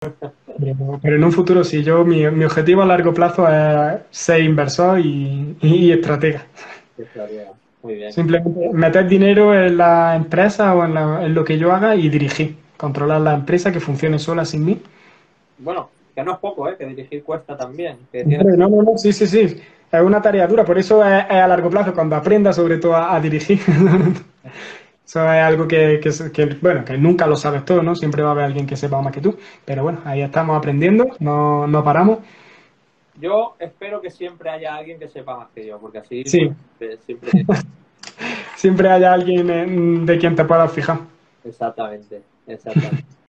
Pero, en un futuro sí, yo mi, objetivo a largo plazo es ser inversor y, y estratega. Muy bien. Simplemente meter dinero en la empresa o en, lo que yo haga y dirigir, controlar la empresa que funcione sola sin mí. Bueno, que no es poco, ¿eh? que dirigir cuesta también. No, no, no, sí, sí, sí. Es una tarea dura, por eso es, a largo plazo, cuando aprenda sobre todo a, dirigir. eso es algo que, bueno, que nunca lo sabes todo, ¿no? Siempre va a haber alguien que sepa más que tú. Pero bueno, ahí estamos aprendiendo, no, no paramos. Yo espero que siempre haya alguien que sepa más que yo, porque así sí. Pues, siempre... siempre haya alguien de quien te puedas fijar. Exactamente, exactamente.